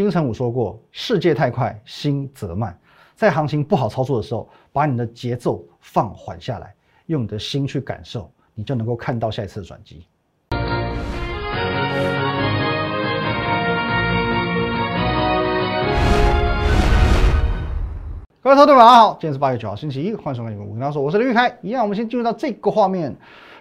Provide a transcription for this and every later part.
金城武说过：“世界太快，心则慢。”在行情不好操作的时候，把你的节奏放缓下来，用你的心去感受，你就能够看到下一次的转机。各位投资者，晚上好，今天是八月九号，星期一，欢迎收看《我跟大家说，我是林玉开。一样，我们先进入到这个画面。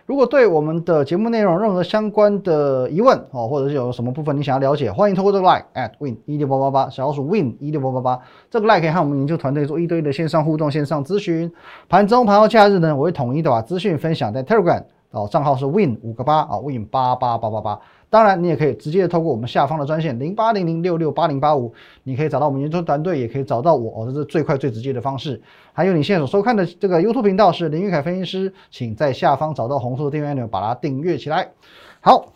如果对我们的节目内容任何相关的疑问哦，或者是有什么部分你想要了解，欢迎透过这个 line at win 一六八八八，小老鼠 win 一六八八八，这个 line 可以和我们研究团队做一对一的线上互动、线上咨询。盘中、盘后、假日呢，我会统一的把资讯分享在 Telegram。哦，账号是 win 五个八啊，win 八八八八八。当然，你也可以直接透过我们下方的专线零八零零六六八零八五，你可以找到我们研究团队，也可以找到我，哦，这是最快最直接的方式。还有你现在所收看的这个 YouTube 频道是林玉凯分析师，请在下方找到红色的订阅按钮，把它订阅起来。好，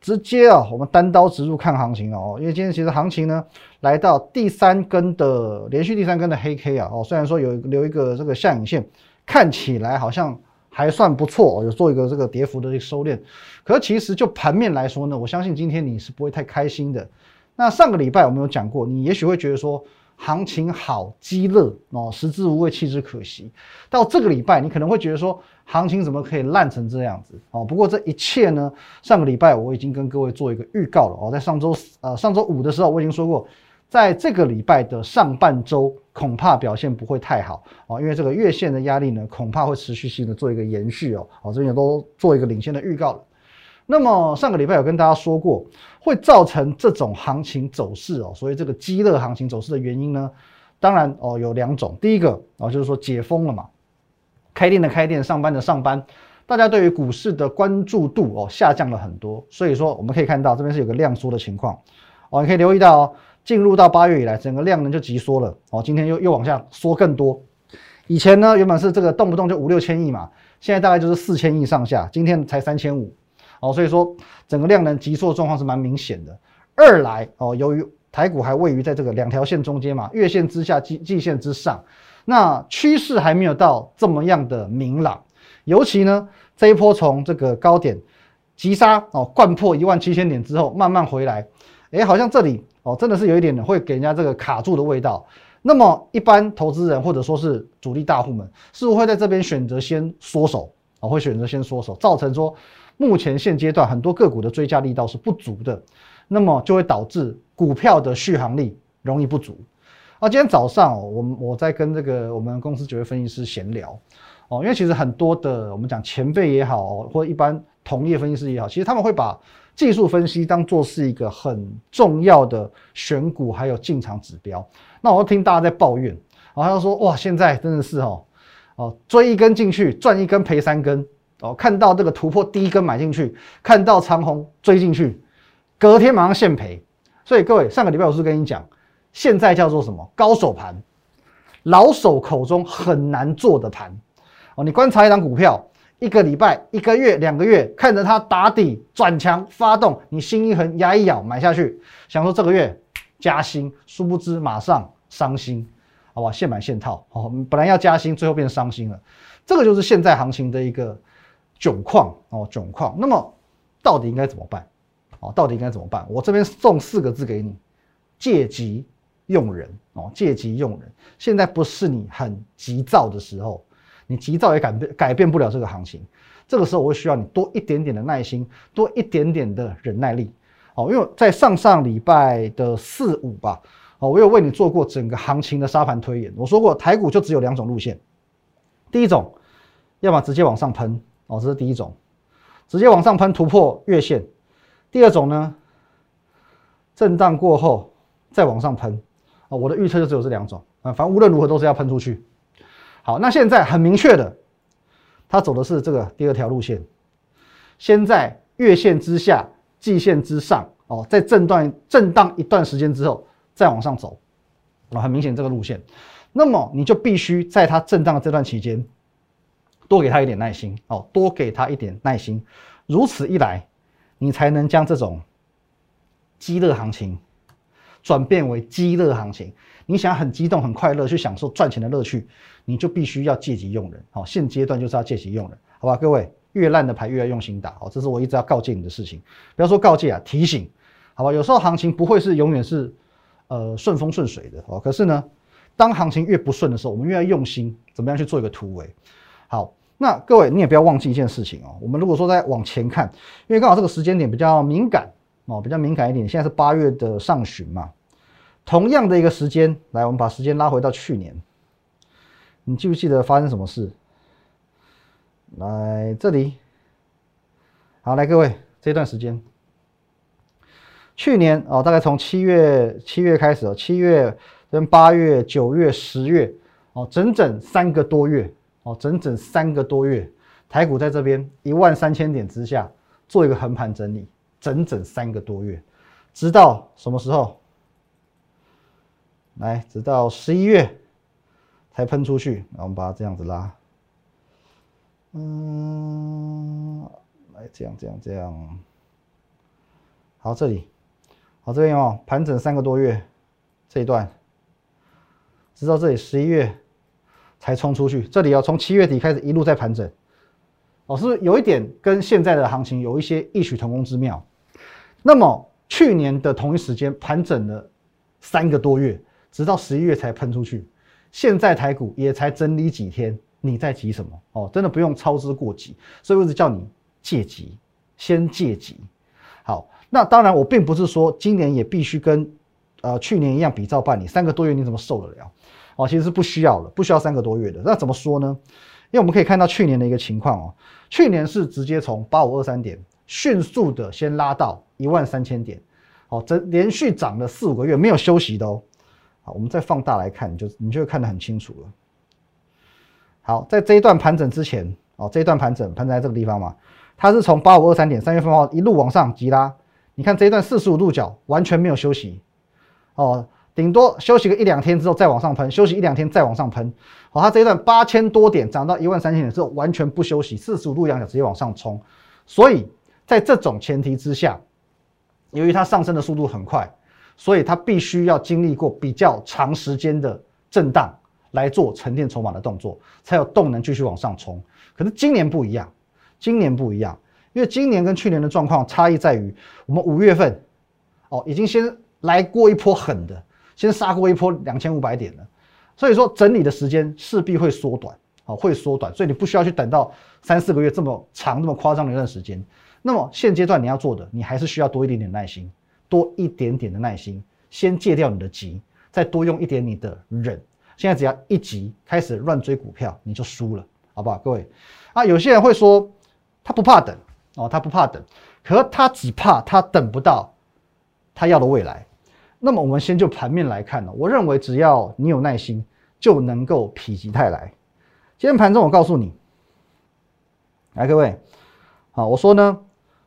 直接啊，我们单刀直入看行情哦，因为今天其实行情呢来到第三根的连续第三根的黑 K 啊，哦，虽然说有留一个这个下影线，看起来好像。还算不错，有做一个这个跌幅的一个收敛，可是其实就盘面来说呢，我相信今天你是不会太开心的。那上个礼拜我们有讲过，你也许会觉得说行情好激乐哦，食之无味，弃之可惜。到这个礼拜，你可能会觉得说行情怎么可以烂成这样子哦？不过这一切呢，上个礼拜我已经跟各位做一个预告了哦，在上周呃上周五的时候我已经说过。在这个礼拜的上半周，恐怕表现不会太好哦，因为这个月线的压力呢，恐怕会持续性的做一个延续哦。好，这边都做一个领先的预告了。那么上个礼拜有跟大家说过，会造成这种行情走势哦，所以这个激热行情走势的原因呢，当然哦有两种，第一个哦就是说解封了嘛，开店的开店，上班的上班，大家对于股市的关注度哦下降了很多，所以说我们可以看到这边是有个量缩的情况哦，你可以留意到。进入到八月以来，整个量能就急缩了哦，今天又又往下缩更多。以前呢原本是这个动不动就五六千亿嘛，现在大概就是四千亿上下，今天才三千五哦，所以说整个量能急缩的状况是蛮明显的。二来哦，由于台股还位于在这个两条线中间嘛，月线之下、季季线之上，那趋势还没有到这么样的明朗。尤其呢这一波从这个高点急杀哦，灌破一万七千点之后，慢慢回来，哎，好像这里。哦，真的是有一点会给人家这个卡住的味道。那么一般投资人或者说是主力大户们，是不是会在这边选择先缩手啊？会选择先缩手，造成说目前现阶段很多个股的追加力道是不足的，那么就会导致股票的续航力容易不足。啊，今天早上我我在跟这个我们公司九位分析师闲聊哦，因为其实很多的我们讲前辈也好，或一般同业分析师也好，其实他们会把。技术分析当做是一个很重要的选股还有进场指标，那我听大家在抱怨，然后说哇，现在真的是哦哦追一根进去赚一根赔三根哦，看到这个突破第一根买进去，看到长虹追进去，隔天马上现赔。所以各位上个礼拜我是跟你讲，现在叫做什么高手盘，老手口中很难做的盘哦，你观察一张股票。一个礼拜、一个月、两个月，看着它打底转强发动，你心一横，牙一咬，买下去，想说这个月加薪，殊不知马上伤心，好吧？现买现套，哦，本来要加薪，最后变伤心了，这个就是现在行情的一个窘况哦，窘况。那么到底应该怎么办？哦，到底应该怎么办？我这边送四个字给你：借机用人哦，借机用人。现在不是你很急躁的时候。你急躁也改变改变不了这个行情，这个时候我会需要你多一点点的耐心，多一点点的忍耐力。哦，因为在上上礼拜的四五吧，哦，我有为你做过整个行情的沙盘推演。我说过台股就只有两种路线，第一种，要么直接往上喷，哦，这是第一种，直接往上喷突破月线；第二种呢，震荡过后再往上喷。啊，我的预测就只有这两种啊，反正无论如何都是要喷出去。好，那现在很明确的，他走的是这个第二条路线，先在月线之下、季线之上哦，在震荡震荡一段时间之后再往上走，啊，很明显这个路线，那么你就必须在它震荡的这段期间多给他一点耐心哦，多给他一点耐心，如此一来，你才能将这种激热行情转变为激热行情。你想很激动、很快乐去享受赚钱的乐趣，你就必须要借机用人。好，现阶段就是要借机用人，好吧？各位，越烂的牌越要用心打。好，这是我一直要告诫你的事情。不要说告诫啊，提醒，好吧？有时候行情不会是永远是，呃顺风顺水的哦。可是呢，当行情越不顺的时候，我们越要用心怎么样去做一个突围。好，那各位你也不要忘记一件事情哦。我们如果说再往前看，因为刚好这个时间点比较敏感哦，比较敏感一点。现在是八月的上旬嘛，同样的一个时间，来，我们把时间拉回到去年，你记不记得发生什么事？来这里，好，来各位，这段时间，去年哦，大概从七月七月开始哦，七月跟八月、九月、十月哦，整整三个多月哦，整整三个多月，台股在这边一万三千点之下做一个横盘整理，整整三个多月，直到什么时候？来，直到十一月才喷出去，那我们把它这样子拉。嗯，来这样这样这样，好，这里，好这边哦，盘整三个多月，这一段，直到这里十一月才冲出去，这里要从七月底开始一路在盘整，哦，是不是有一点跟现在的行情有一些异曲同工之妙？那么去年的同一时间盘整了三个多月，直到十一月才喷出去，现在台股也才整理几天。你在急什么？哦，真的不用操之过急，所以我一直叫你借急，先借急。好，那当然我并不是说今年也必须跟呃去年一样比照办理，三个多月你怎么受得了？哦，其实是不需要了，不需要三个多月的。那怎么说呢？因为我们可以看到去年的一个情况哦，去年是直接从八五二三点迅速的先拉到一万三千点，哦，这连续涨了四五个月没有休息的哦。好，我们再放大来看，你就你就会看得很清楚了。好，在这一段盘整之前，哦，这一段盘整盘在这个地方嘛，它是从八五二三点三月份号一路往上急拉，你看这一段四十五度角完全没有休息，哦，顶多休息个一两天之后再往上喷，休息一两天再往上喷，好，它这一段八千多点涨到一万三千点之后完全不休息，四十五度仰角直接往上冲，所以在这种前提之下，由于它上升的速度很快，所以它必须要经历过比较长时间的震荡。来做沉淀筹码的动作，才有动能继续往上冲。可是今年不一样，今年不一样，因为今年跟去年的状况差异在于，我们五月份哦已经先来过一波狠的，先杀过一波两千五百点了，所以说整理的时间势必会缩短，哦会缩短，所以你不需要去等到三四个月这么长这么夸张的一段时间。那么现阶段你要做的，你还是需要多一点点耐心，多一点点的耐心，先戒掉你的急，再多用一点你的忍。现在只要一急开始乱追股票，你就输了，好不好？各位，啊，有些人会说他不怕等哦，他不怕等，可他只怕他等不到他要的未来。那么我们先就盘面来看呢，我认为只要你有耐心，就能够否极泰来。今天盘中我告诉你，来各位，好，我说呢，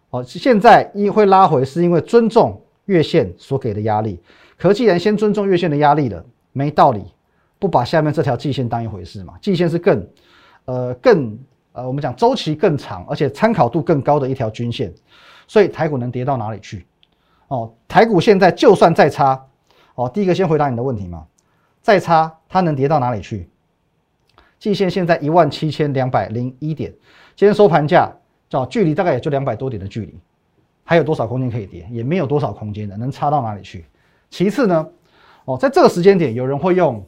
哦，现在一会拉回是因为尊重月线所给的压力，可既然先尊重月线的压力了，没道理。不把下面这条季线当一回事嘛？季线是更，呃，更呃，我们讲周期更长，而且参考度更高的一条均线，所以台股能跌到哪里去？哦，台股现在就算再差，哦，第一个先回答你的问题嘛，再差它能跌到哪里去？季线现在一万七千两百零一点，今天收盘价，叫距离大概也就两百多点的距离，还有多少空间可以跌？也没有多少空间的，能差到哪里去？其次呢，哦，在这个时间点，有人会用。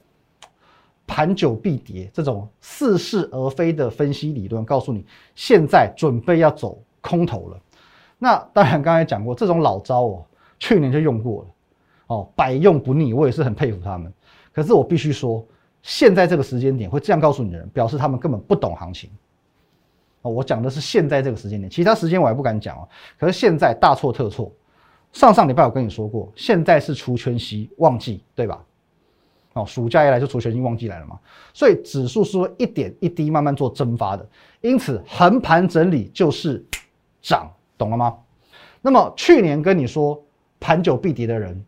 盘久必跌，这种似是而非的分析理论告诉你，现在准备要走空头了。那当然，刚才讲过这种老招哦，去年就用过了，哦，百用不腻。我也是很佩服他们。可是我必须说，现在这个时间点会这样告诉你的人，表示他们根本不懂行情。哦，我讲的是现在这个时间点，其他时间我还不敢讲哦。可是现在大错特错。上上礼拜我跟你说过，现在是除权息旺季，对吧？哦，暑假一来就除权息旺季来了嘛，所以指数是会一点一滴慢慢做蒸发的，因此横盘整理就是涨，懂了吗？那么去年跟你说盘久必跌的人，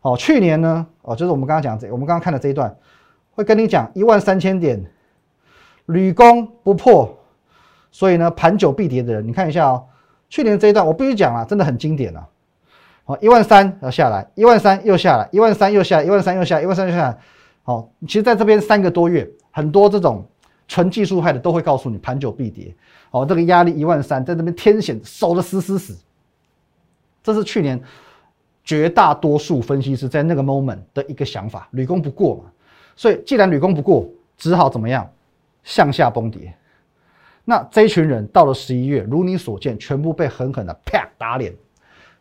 哦，去年呢，哦，就是我们刚刚讲这，我们刚刚看的这一段，会跟你讲一万三千点屡攻不破，所以呢盘久必跌的人，你看一下哦，去年这一段我必须讲啊，真的很经典啊。好，一万三要下来，一万三又下来，一万三又下，一万三又下，一万三又下来。好，其实在这边三个多月，很多这种纯技术派的都会告诉你盘久必跌。好，这个压力一万三，在这边天险守的死死死。这是去年绝大多数分析师在那个 moment 的一个想法，屡攻不过嘛。所以既然屡攻不过，只好怎么样向下崩跌。那这一群人到了十一月，如你所见，全部被狠狠的啪打脸。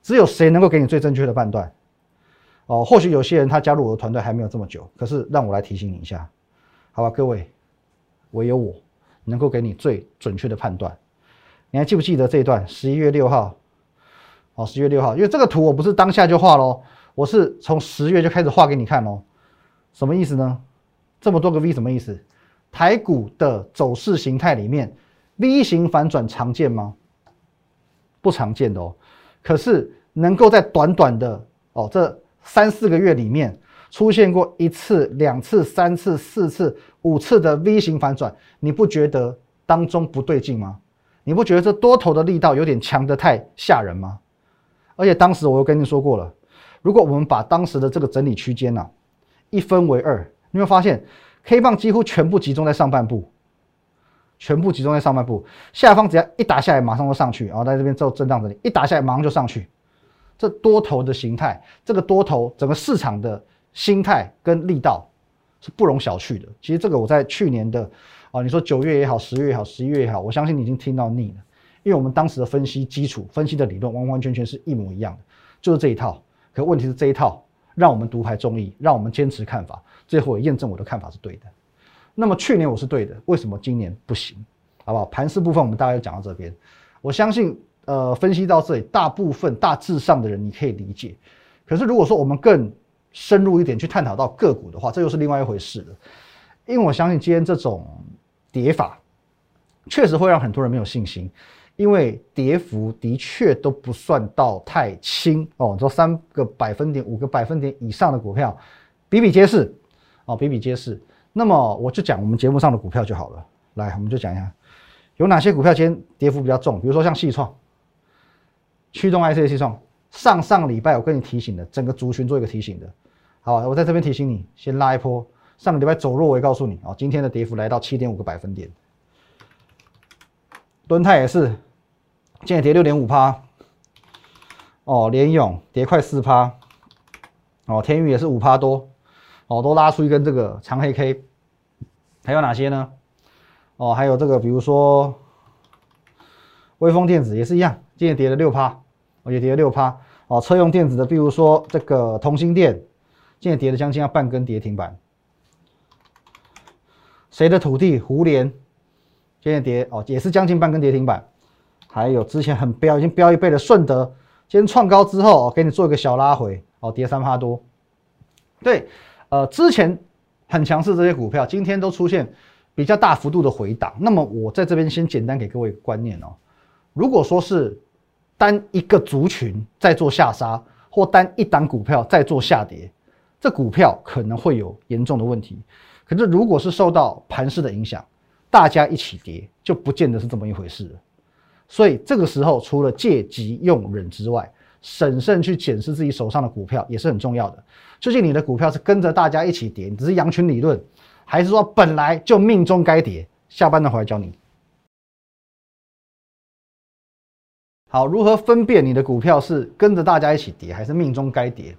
只有谁能够给你最正确的判断？哦，或许有些人他加入我的团队还没有这么久，可是让我来提醒你一下，好吧，各位，唯有我能够给你最准确的判断。你还记不记得这一段？十一月六号，哦，十月六号，因为这个图我不是当下就画喽，我是从十月就开始画给你看喽。什么意思呢？这么多个 V 什么意思？台股的走势形态里面，V 型反转常见吗？不常见的哦。可是能够在短短的哦这三四个月里面出现过一次、两次、三次、四次、五次的 V 型反转，你不觉得当中不对劲吗？你不觉得这多头的力道有点强的太吓人吗？而且当时我又跟你说过了，如果我们把当时的这个整理区间呐一分为二，你会发现 K 棒几乎全部集中在上半部。全部集中在上半部，下方只要一打下来，马上就上去，然后在这边做震荡整理，一打下来马上就上去。这多头的形态，这个多头整个市场的心态跟力道是不容小觑的。其实这个我在去年的啊，你说九月也好，十月也好，十一月也好，我相信你已经听到腻了，因为我们当时的分析基础、分析的理论完完全全是一模一样的，就是这一套。可问题是这一套让我们独排众议，让我们坚持看法，最后验证我的看法是对的。那么去年我是对的，为什么今年不行？好不好？盘势部分我们大概讲到这边，我相信呃分析到这里，大部分大致上的人你可以理解。可是如果说我们更深入一点去探讨到个股的话，这又是另外一回事了。因为我相信今天这种跌法确实会让很多人没有信心，因为跌幅的确都不算到太轻哦，这三个百分点、五个百分点以上的股票比比皆是哦，比比皆是。那么我就讲我们节目上的股票就好了。来，我们就讲一下有哪些股票今天跌幅比较重。比如说像细创、驱动 IC 的细创，上上礼拜我跟你提醒的，整个族群做一个提醒的。好，我在这边提醒你，先拉一波。上个礼拜走弱，我也告诉你哦，今天的跌幅来到七点五个百分点。敦泰也是，今天跌六点五趴。哦，联勇跌快四趴。哦，天宇也是五趴多。哦，都拉出一根这个长黑 K。还有哪些呢？哦，还有这个，比如说，微风电子也是一样，今天跌了六趴，也跌了六趴。哦，车用电子的，比如说这个同心电，今天跌了将近要半根跌停板。谁的土地？胡联，今天跌哦，也是将近半根跌停板。还有之前很飙，已经飙一倍的顺德，今天创高之后，哦，给你做一个小拉回，哦，跌三趴多。对，呃，之前。很强势这些股票今天都出现比较大幅度的回档，那么我在这边先简单给各位一个观念哦。如果说是单一个族群在做下杀，或单一档股票在做下跌，这股票可能会有严重的问题。可是如果是受到盘势的影响，大家一起跌，就不见得是这么一回事了。所以这个时候，除了借机用忍之外，审慎去检视自己手上的股票也是很重要的。究竟你的股票是跟着大家一起跌，只是羊群理论，还是说本来就命中该跌？下班的回来教你。好，如何分辨你的股票是跟着大家一起跌，还是命中该跌？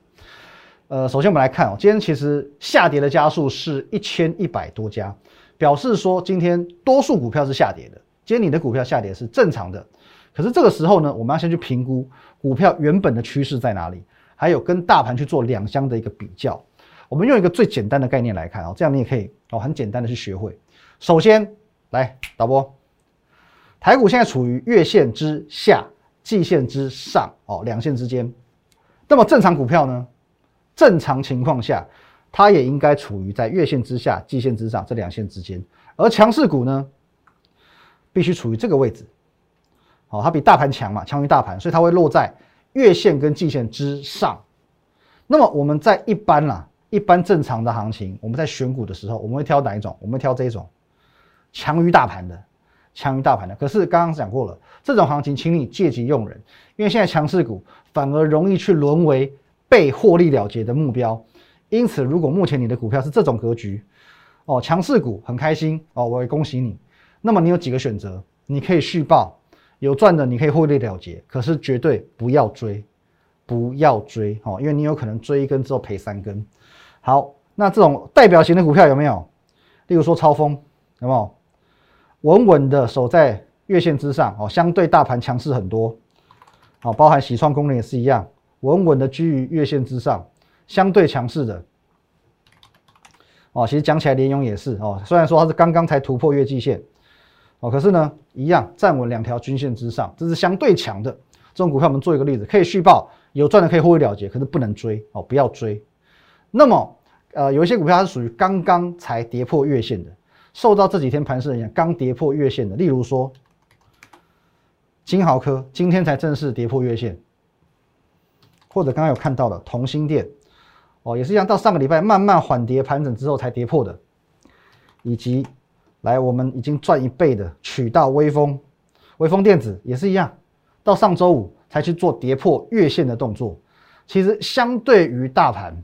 呃，首先我们来看哦，今天其实下跌的家数是一千一百多家，表示说今天多数股票是下跌的。今天你的股票下跌是正常的，可是这个时候呢，我们要先去评估股票原本的趋势在哪里。还有跟大盘去做两相的一个比较，我们用一个最简单的概念来看啊，这样你也可以哦很简单的去学会。首先来导播，台股现在处于月线之下、季线之上哦两线之间。那么正常股票呢？正常情况下，它也应该处于在月线之下、季线之上这两线之间。而强势股呢，必须处于这个位置。哦，它比大盘强嘛，强于大盘，所以它会落在。月线跟季线之上，那么我们在一般啦，一般正常的行情，我们在选股的时候，我们会挑哪一种？我们会挑这一种强于大盘的，强于大盘的。可是刚刚讲过了，这种行情，请你借机用人，因为现在强势股反而容易去沦为被获利了结的目标。因此，如果目前你的股票是这种格局，哦，强势股很开心哦，我也恭喜你。那么你有几个选择？你可以续报。有赚的你可以获利了结，可是绝对不要追，不要追哦，因为你有可能追一根之后赔三根。好，那这种代表型的股票有没有？例如说超风，有没有？稳稳的守在月线之上哦，相对大盘强势很多。好，包含洗创功能也是一样，稳稳的居于月线之上，相对强势的。哦，其实讲起来联咏也是哦，虽然说它是刚刚才突破月季线，哦，可是呢，一样站稳两条均线之上，这是相对强的这种股票。我们做一个例子，可以续报，有赚的可以获利了结，可是不能追哦，不要追。那么，呃，有一些股票它是属于刚刚才跌破月线的，受到这几天盘势影响，刚跌破月线的，例如说金豪科今天才正式跌破月线，或者刚刚有看到的同心店。哦，也是一样，到上个礼拜慢慢缓跌盘整之后才跌破的，以及来我们已经赚一倍的取到微风，微风电子也是一样，到上周五才去做跌破月线的动作，其实相对于大盘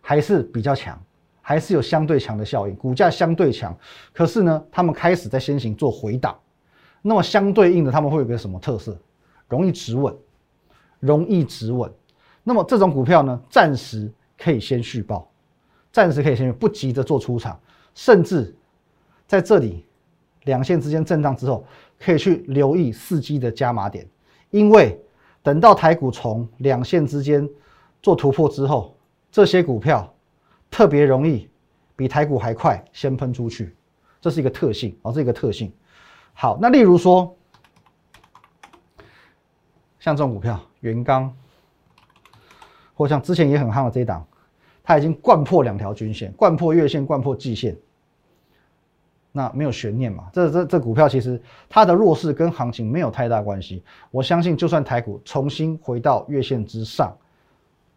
还是比较强，还是有相对强的效应，股价相对强，可是呢，他们开始在先行做回档，那么相对应的他们会有个什么特色？容易止稳，容易止稳，那么这种股票呢，暂时。可以先续报，暂时可以先不急着做出场，甚至在这里两线之间震荡之后，可以去留意伺机的加码点，因为等到台股从两线之间做突破之后，这些股票特别容易比台股还快先喷出去，这是一个特性啊，这一个特性。好，那例如说像这种股票，元刚，或像之前也很夯的这一档。它已经贯破两条均线，贯破月线，贯破季线，那没有悬念嘛？这这这股票其实它的弱势跟行情没有太大关系。我相信，就算台股重新回到月线之上，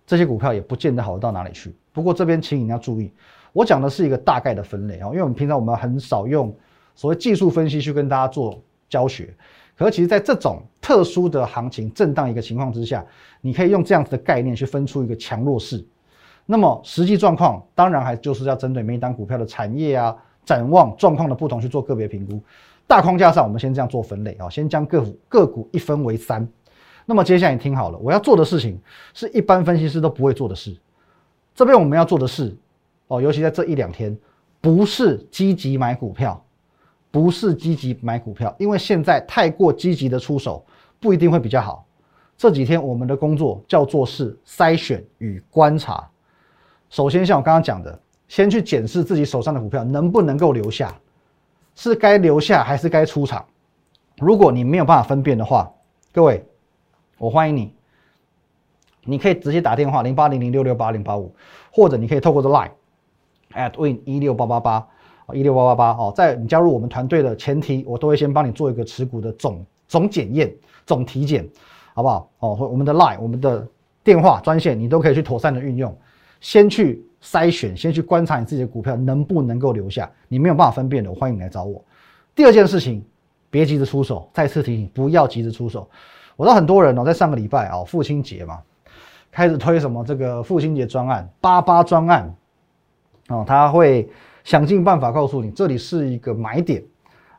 这些股票也不见得好到哪里去。不过这边请你要注意，我讲的是一个大概的分类啊，因为我们平常我们很少用所谓技术分析去跟大家做教学。可是其实在这种特殊的行情震荡一个情况之下，你可以用这样子的概念去分出一个强弱势。那么实际状况当然还就是要针对每一单股票的产业啊、展望状况的不同去做个别评估。大框架上，我们先这样做分类啊，先将个股个股一分为三。那么接下来你听好了，我要做的事情是一般分析师都不会做的事。这边我们要做的事哦，尤其在这一两天，不是积极买股票，不是积极买股票，因为现在太过积极的出手不一定会比较好。这几天我们的工作叫做是筛选与观察。首先，像我刚刚讲的，先去检视自己手上的股票能不能够留下，是该留下还是该出场。如果你没有办法分辨的话，各位，我欢迎你，你可以直接打电话零八零零六六八零八五，或者你可以透过这 line at win 一六八八八一六八八八哦，在你加入我们团队的前提，我都会先帮你做一个持股的总总检验、总体检，好不好？哦，我们的 line、我们的电话专线，你都可以去妥善的运用。先去筛选，先去观察你自己的股票能不能够留下。你没有办法分辨的，我欢迎你来找我。第二件事情，别急着出手。再次提醒，不要急着出手。我知道很多人哦，在上个礼拜啊，父亲节嘛，开始推什么这个父亲节专案、八八专案哦，他会想尽办法告诉你这里是一个买点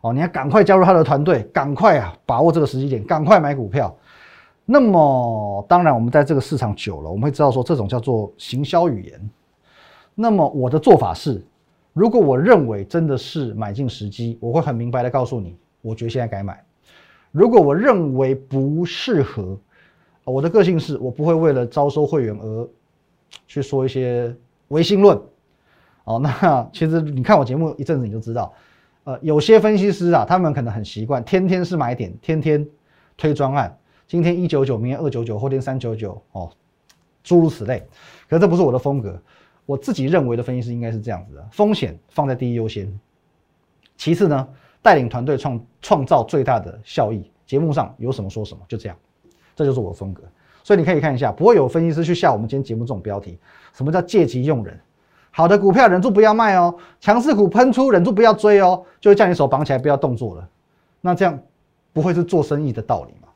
哦，你要赶快加入他的团队，赶快啊，把握这个时机点，赶快买股票。那么，当然，我们在这个市场久了，我们会知道说这种叫做行销语言。那么我的做法是，如果我认为真的是买进时机，我会很明白的告诉你，我觉得现在该买。如果我认为不适合，我的个性是我不会为了招收会员而去说一些唯心论。哦，那其实你看我节目一阵子，你就知道，呃，有些分析师啊，他们可能很习惯天天是买点，天天推专案。今天一九九，明天二九九，后天三九九，哦，诸如此类。可是这不是我的风格，我自己认为的分析师应该是这样子的：风险放在第一优先，其次呢，带领团队创创造最大的效益。节目上有什么说什么，就这样，这就是我的风格。所以你可以看一下，不会有分析师去下我们今天节目这种标题：什么叫借机用人？好的股票忍住不要卖哦，强势股喷出忍住不要追哦，就会叫你手绑起来不要动作了。那这样不会是做生意的道理吗？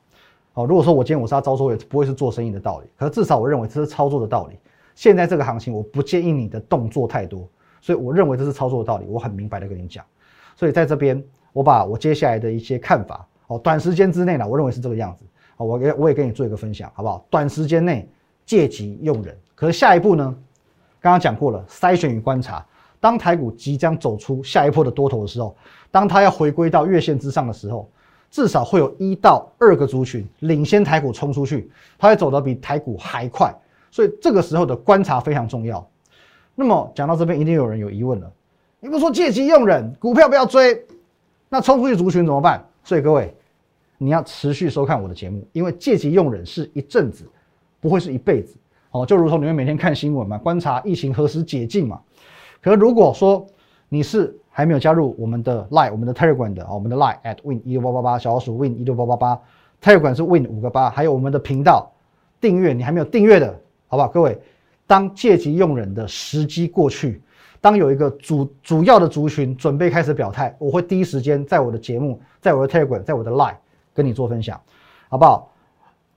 好，如果说我今天我是要招收，也不会是做生意的道理。可是至少我认为这是操作的道理。现在这个行情，我不建议你的动作太多，所以我认为这是操作的道理。我很明白的跟你讲。所以在这边，我把我接下来的一些看法，哦，短时间之内呢，我认为是这个样子。好，我给我也跟你做一个分享，好不好？短时间内借机用人。可是下一步呢？刚刚讲过了，筛选与观察。当台股即将走出下一波的多头的时候，当它要回归到月线之上的时候，至少会有一到二个族群领先台股冲出去，它会走得比台股还快。所以这个时候的观察非常重要。那么讲到这边，一定有人有疑问了：你不说借机用人，股票不要追，那冲出去族群怎么办？所以各位，你要持续收看我的节目，因为借机用人是一阵子，不会是一辈子。哦，就如同你们每天看新闻嘛，观察疫情何时解禁嘛。可如果说你是还没有加入我们的 Line、我们的 Telegram 的，啊，我们的 Line at win 一六八八八，小老鼠 win 一六八八八，Telegram 是 win 五个八，还有我们的频道订阅，你还没有订阅的，好不好？各位，当借机用人的时机过去，当有一个主主要的族群准备开始表态，我会第一时间在我的节目、在我的 Telegram、在我的 Line 跟你做分享，好不好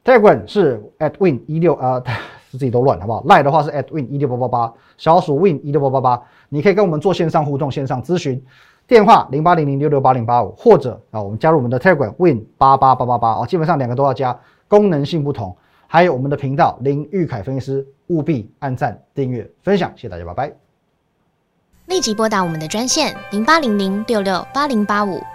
？Telegram 是 at win 一六啊。自己都乱，好不好？？Line 的话是 at win 一六八八八，小鼠 win 一六八八八，你可以跟我们做线上互动、线上咨询，电话零八零零六六八零八五，或者啊，我们加入我们的 Telegram win 八八八八八啊，基本上两个都要加，功能性不同。还有我们的频道林玉凯分析师，务必按赞、订阅、分享，谢谢大家，拜拜。立即拨打我们的专线零八零零六六八零八五。